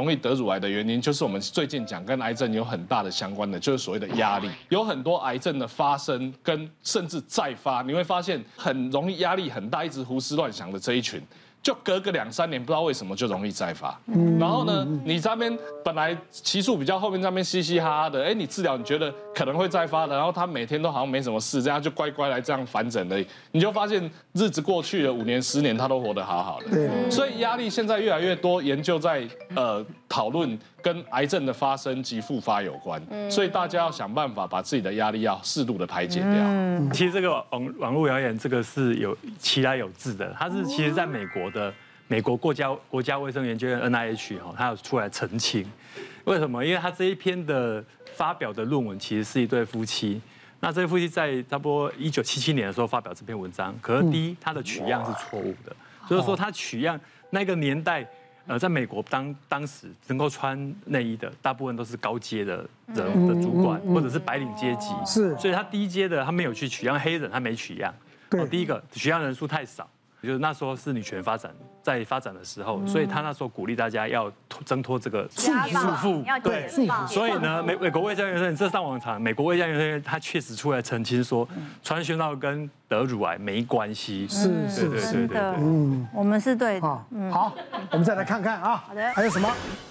容易得乳癌的原因，就是我们最近讲跟癌症有很大的相关的，就是所谓的压力。有很多癌症的发生跟甚至再发，你会发现很容易压力很大，一直胡思乱想的这一群。就隔个两三年，不知道为什么就容易再发。然后呢，你这边本来期数比较后面，这边嘻嘻哈哈的，哎，你治疗你觉得可能会再发的，然后他每天都好像没什么事，这样就乖乖来这样反诊的，你就发现日子过去了五年十年，他都活得好好的。对。所以压力现在越来越多，研究在呃讨论跟癌症的发生及复发有关，所以大家要想办法把自己的压力要适度的排解掉。其实这个网网络谣言这个是有其来有自的，它是其实在美国。的美国国家国家卫生研究院 NIH 哈，他有出来澄清，为什么？因为他这一篇的发表的论文其实是一对夫妻，那这对夫妻在差不多一九七七年的时候发表这篇文章，可是第一，他的取样是错误的，就是说他取样那个年代，呃，在美国当当时能够穿内衣的大部分都是高阶的人的主管或者是白领阶级，是，所以他低阶的他没有去取样黑人，他没取样，对，第一个取样人数太少。就是那时候是女权发展在发展的时候，所以他那时候鼓励大家要挣脱这个束缚，对，所以呢，美美国卫生研究院这上网查，美国卫生研究院他确实出来澄清说，穿胸罩跟得乳癌没关系，是是是是的，嗯，我们是对的，好，我们再来看看啊，好的，还有什么？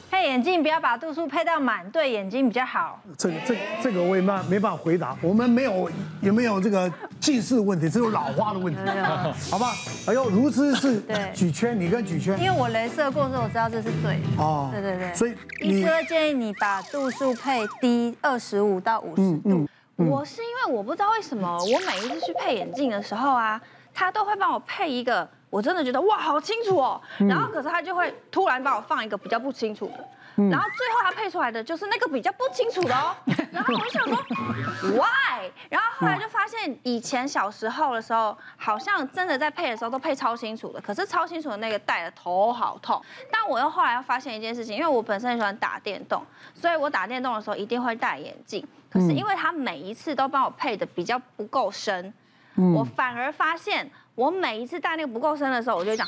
配眼镜不要把度数配到满，对眼睛比较好。这个这这个我也没没办法回答，我们没有有没有这个近视的问题，只有老花的问题，好吧？哎呦，如此是举圈，你跟举圈，因为我镭射过之后，我知道这是对的。哦，对对对。所以医生建议你把度数配低二十五到五十度。我是因为我不知道为什么，我每一次去配眼镜的时候啊，他都会帮我配一个。我真的觉得哇，好清楚哦。然后可是他就会突然把我放一个比较不清楚的，然后最后他配出来的就是那个比较不清楚的哦。然后我就想说，why？然后后来就发现以前小时候的时候，好像真的在配的时候都配超清楚的，可是超清楚的那个戴的头好痛。但我又后来又发现一件事情，因为我本身很喜欢打电动，所以我打电动的时候一定会戴眼镜。可是因为他每一次都帮我配的比较不够深，我反而发现。我每一次戴那个不够深的时候，我就讲，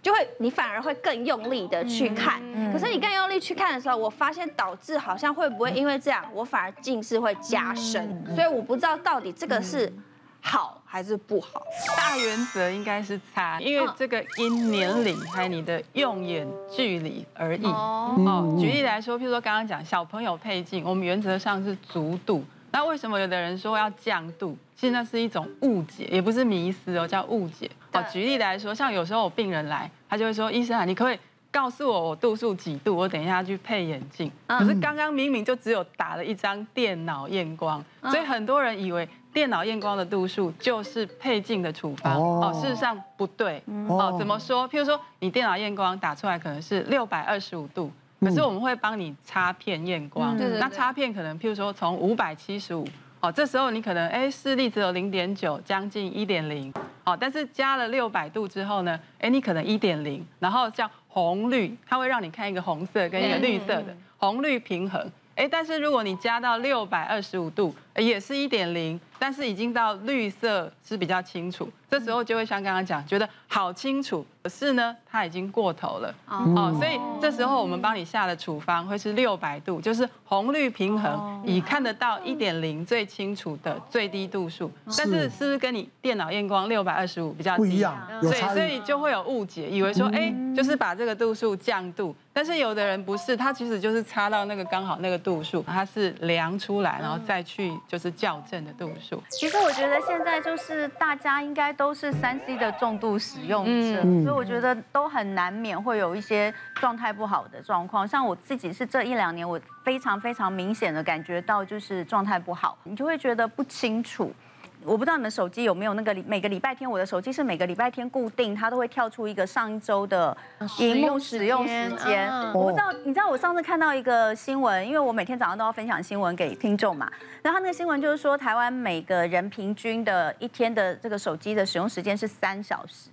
就会你反而会更用力的去看。可是你更用力去看的时候，我发现导致好像会不会因为这样，我反而近视会加深。所以我不知道到底这个是好还是不好。大原则应该是差，因为这个因年龄还有你的用眼距离而异。哦，举例来说，譬如说刚刚讲小朋友配镜，我们原则上是足度。那为什么有的人说要降度？其实那是一种误解，也不是迷思哦，叫误解。好，举例来说，像有时候我病人来，他就会说：“医生啊，你可以告诉我我度数几度？我等一下去配眼镜。”可是刚刚明明就只有打了一张电脑验光，所以很多人以为电脑验光的度数就是配镜的处方哦，事实上不对哦。怎么说？譬如说你电脑验光打出来可能是六百二十五度。可是我们会帮你插片验光，那插片可能譬如说从五百七十五，哦，这时候你可能哎视力只有零点九，将近一点零，哦，但是加了六百度之后呢，哎你可能一点零，然后像红绿，它会让你看一个红色跟一个绿色的红绿平衡，哎，但是如果你加到六百二十五度，也是一点零，但是已经到绿色是比较清楚，这时候就会像刚刚讲，觉得好清楚。可是呢，它已经过头了哦，所以这时候我们帮你下的处方会是六百度，就是红绿平衡，以看得到一点零最清楚的最低度数。但是是不是跟你电脑验光六百二十五比较低？不一样，所以所以就会有误解，以为说哎，就是把这个度数降度。但是有的人不是，他其实就是插到那个刚好那个度数，它是量出来，然后再去就是校正的度数。其实我觉得现在就是大家应该都是三 C 的重度使用者，所以我觉得都很难免会有一些状态不好的状况。像我自己是这一两年，我非常非常明显的感觉到就是状态不好，你就会觉得不清楚。我不知道你们手机有没有那个每个礼拜天，我的手机是每个礼拜天固定，它都会跳出一个上一周的荧幕使用时间。我不知道，你知道我上次看到一个新闻，因为我每天早上都要分享新闻给听众嘛。然后那个新闻就是说，台湾每个人平均的一天的这个手机的使用时间是三小时，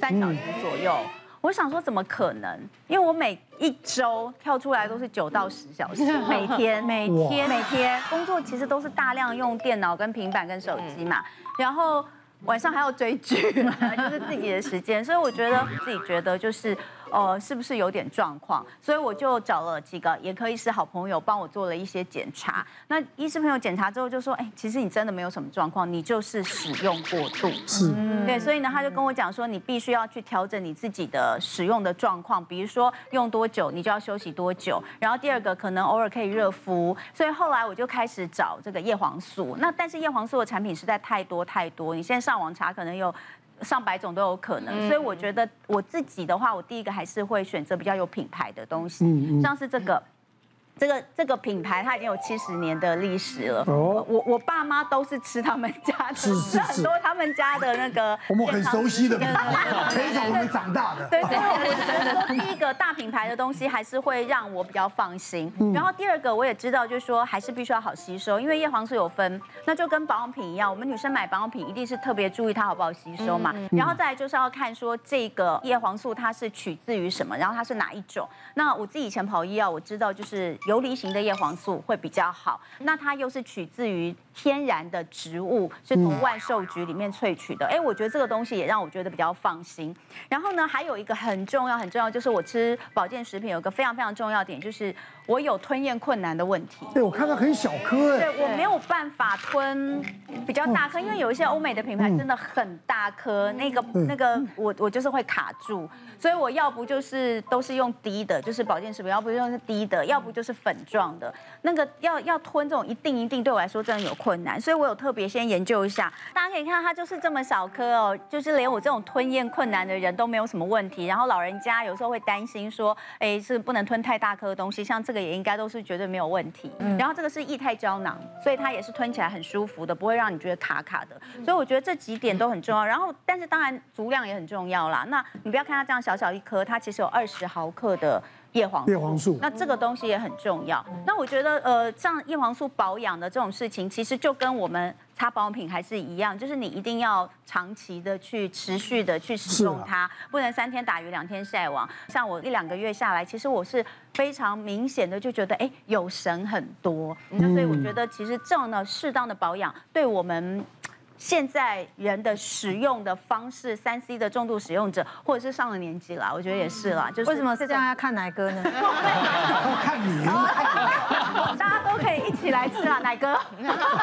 三小时左右。我想说，怎么可能？因为我每一周跳出来都是九到十小时，每天、每天、每天工作其实都是大量用电脑、跟平板、跟手机嘛。然后晚上还要追剧，就是自己的时间。所以我觉得自己觉得就是。呃，是不是有点状况？所以我就找了几个眼科医师好朋友帮我做了一些检查。那医师朋友检查之后就说，哎，其实你真的没有什么状况，你就是使用过度。是，对，所以呢，他就跟我讲说，你必须要去调整你自己的使用的状况，比如说用多久，你就要休息多久。然后第二个，可能偶尔可以热敷。所以后来我就开始找这个叶黄素。那但是叶黄素的产品实在太多太多，你现在上网查可能有上百种都有可能。所以我觉得我自己的话，我第一个还是会选择比较有品牌的东西，像是这个。这个这个品牌它已经有七十年的历史了。哦，我我爸妈都是吃他们家的，是，是，是很多他们家的那个我们很熟悉的品牌，陪着我们长大的。对对，对，我觉得说第一个大品牌的东西还是会让我比较放心。然后第二个我也知道，就是说还是必须要好吸收，因为叶黄素有分，那就跟保养品一样，我们女生买保养品一定是特别注意它好不好吸收嘛。然后再来就是要看说这个叶黄素它是取自于什么，然后它是哪一种。那我自己以前跑医药，我知道就是。游离型的叶黄素会比较好，那它又是取自于天然的植物，是从万寿菊里面萃取的。哎，我觉得这个东西也让我觉得比较放心。然后呢，还有一个很重要、很重要，就是我吃保健食品有一个非常非常重要点，就是我有吞咽困难的问题。对，我看到很小颗，对，我没有办法吞比较大颗，因为有一些欧美的品牌真的很大颗，那个那个我我就是会卡住，所以我要不就是都是用低的，就是保健食品，要不就是低的，要不就是。粉状的那个要要吞这种一定一定对我来说真的有困难，所以我有特别先研究一下。大家可以看到它就是这么小颗哦，就是连我这种吞咽困难的人都没有什么问题。然后老人家有时候会担心说，哎，是不能吞太大颗的东西，像这个也应该都是绝对没有问题。然后这个是液态胶囊，所以它也是吞起来很舒服的，不会让你觉得卡卡的。所以我觉得这几点都很重要。然后但是当然足量也很重要啦。那你不要看它这样小小一颗，它其实有二十毫克的。叶黄叶黄素，那这个东西也很重要。那我觉得，呃，像叶黄素保养的这种事情，其实就跟我们擦保养品还是一样，就是你一定要长期的去持续的去使用它，不能三天打鱼两天晒网。像我一两个月下来，其实我是非常明显的就觉得，哎，有神很多。那所以我觉得，其实这样的适当的保养，对我们。现在人的使用的方式，三 C 的重度使用者，或者是上了年纪了，我觉得也是啦。就是为什么是这样要看奶哥呢？看你，大家都可以一起来吃啊，奶哥。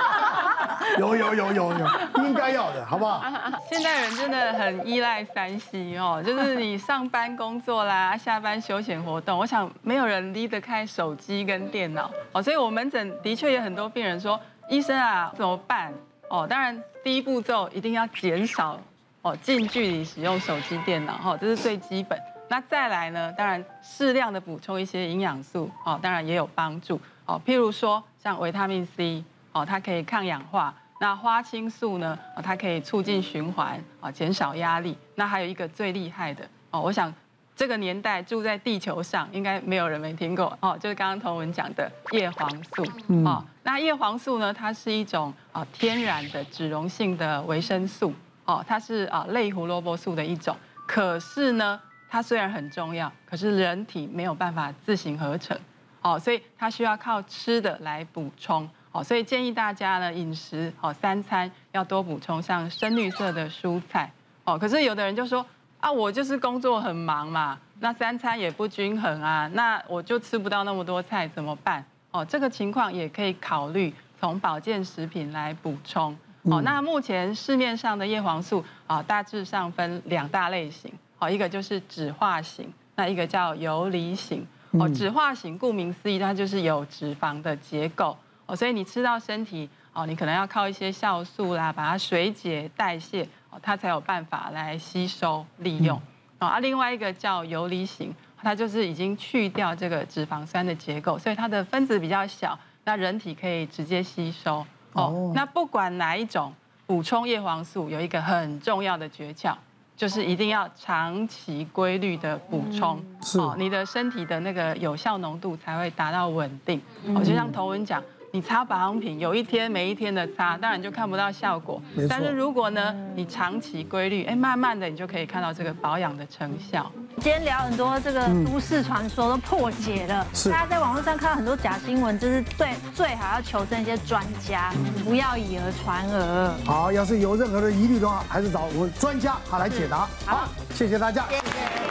有有有有有，应该要的，好不好？现代人真的很依赖三 C 哦，就是你上班工作啦，下班休闲活动，我想没有人离得开手机跟电脑哦，所以我门诊的确有很多病人说，医生啊，怎么办？哦，当然，第一步骤一定要减少哦近距离使用手机、电脑，哈，这是最基本。那再来呢，当然适量的补充一些营养素，哦，当然也有帮助。哦，譬如说像维他命 C，哦，它可以抗氧化。那花青素呢，它可以促进循环，哦，减少压力。那还有一个最厉害的，哦，我想这个年代住在地球上，应该没有人没听过，哦，就是刚刚同文讲的叶黄素，哦。那叶黄素呢？它是一种啊天然的脂溶性的维生素哦，它是啊类胡萝卜素的一种。可是呢，它虽然很重要，可是人体没有办法自行合成哦，所以它需要靠吃的来补充哦。所以建议大家呢，饮食哦三餐要多补充像深绿色的蔬菜哦。可是有的人就说啊，我就是工作很忙嘛，那三餐也不均衡啊，那我就吃不到那么多菜怎么办？哦，这个情况也可以考虑从保健食品来补充。哦，那目前市面上的叶黄素啊，大致上分两大类型。哦，一个就是酯化型，那一个叫游离型。哦，酯化型顾名思义，它就是有脂肪的结构。哦，所以你吃到身体，哦，你可能要靠一些酵素啦，把它水解代谢，哦，它才有办法来吸收利用。哦，啊，另外一个叫游离型。它就是已经去掉这个脂肪酸的结构，所以它的分子比较小，那人体可以直接吸收。哦，那不管哪一种补充叶黄素，有一个很重要的诀窍，就是一定要长期规律的补充，哦，你的身体的那个有效浓度才会达到稳定。哦，就像头文讲。你擦保养品，有一天没一天的擦，当然就看不到效果。但是如果呢，你长期规律，哎，慢慢的你就可以看到这个保养的成效。今天聊很多这个都市传说都破解了，大家在网络上看到很多假新闻，就是最最好要求证一些专家，不要以讹传讹。好，要是有任何的疑虑的话，还是找我们专家好来解答。好，谢谢大家。谢谢。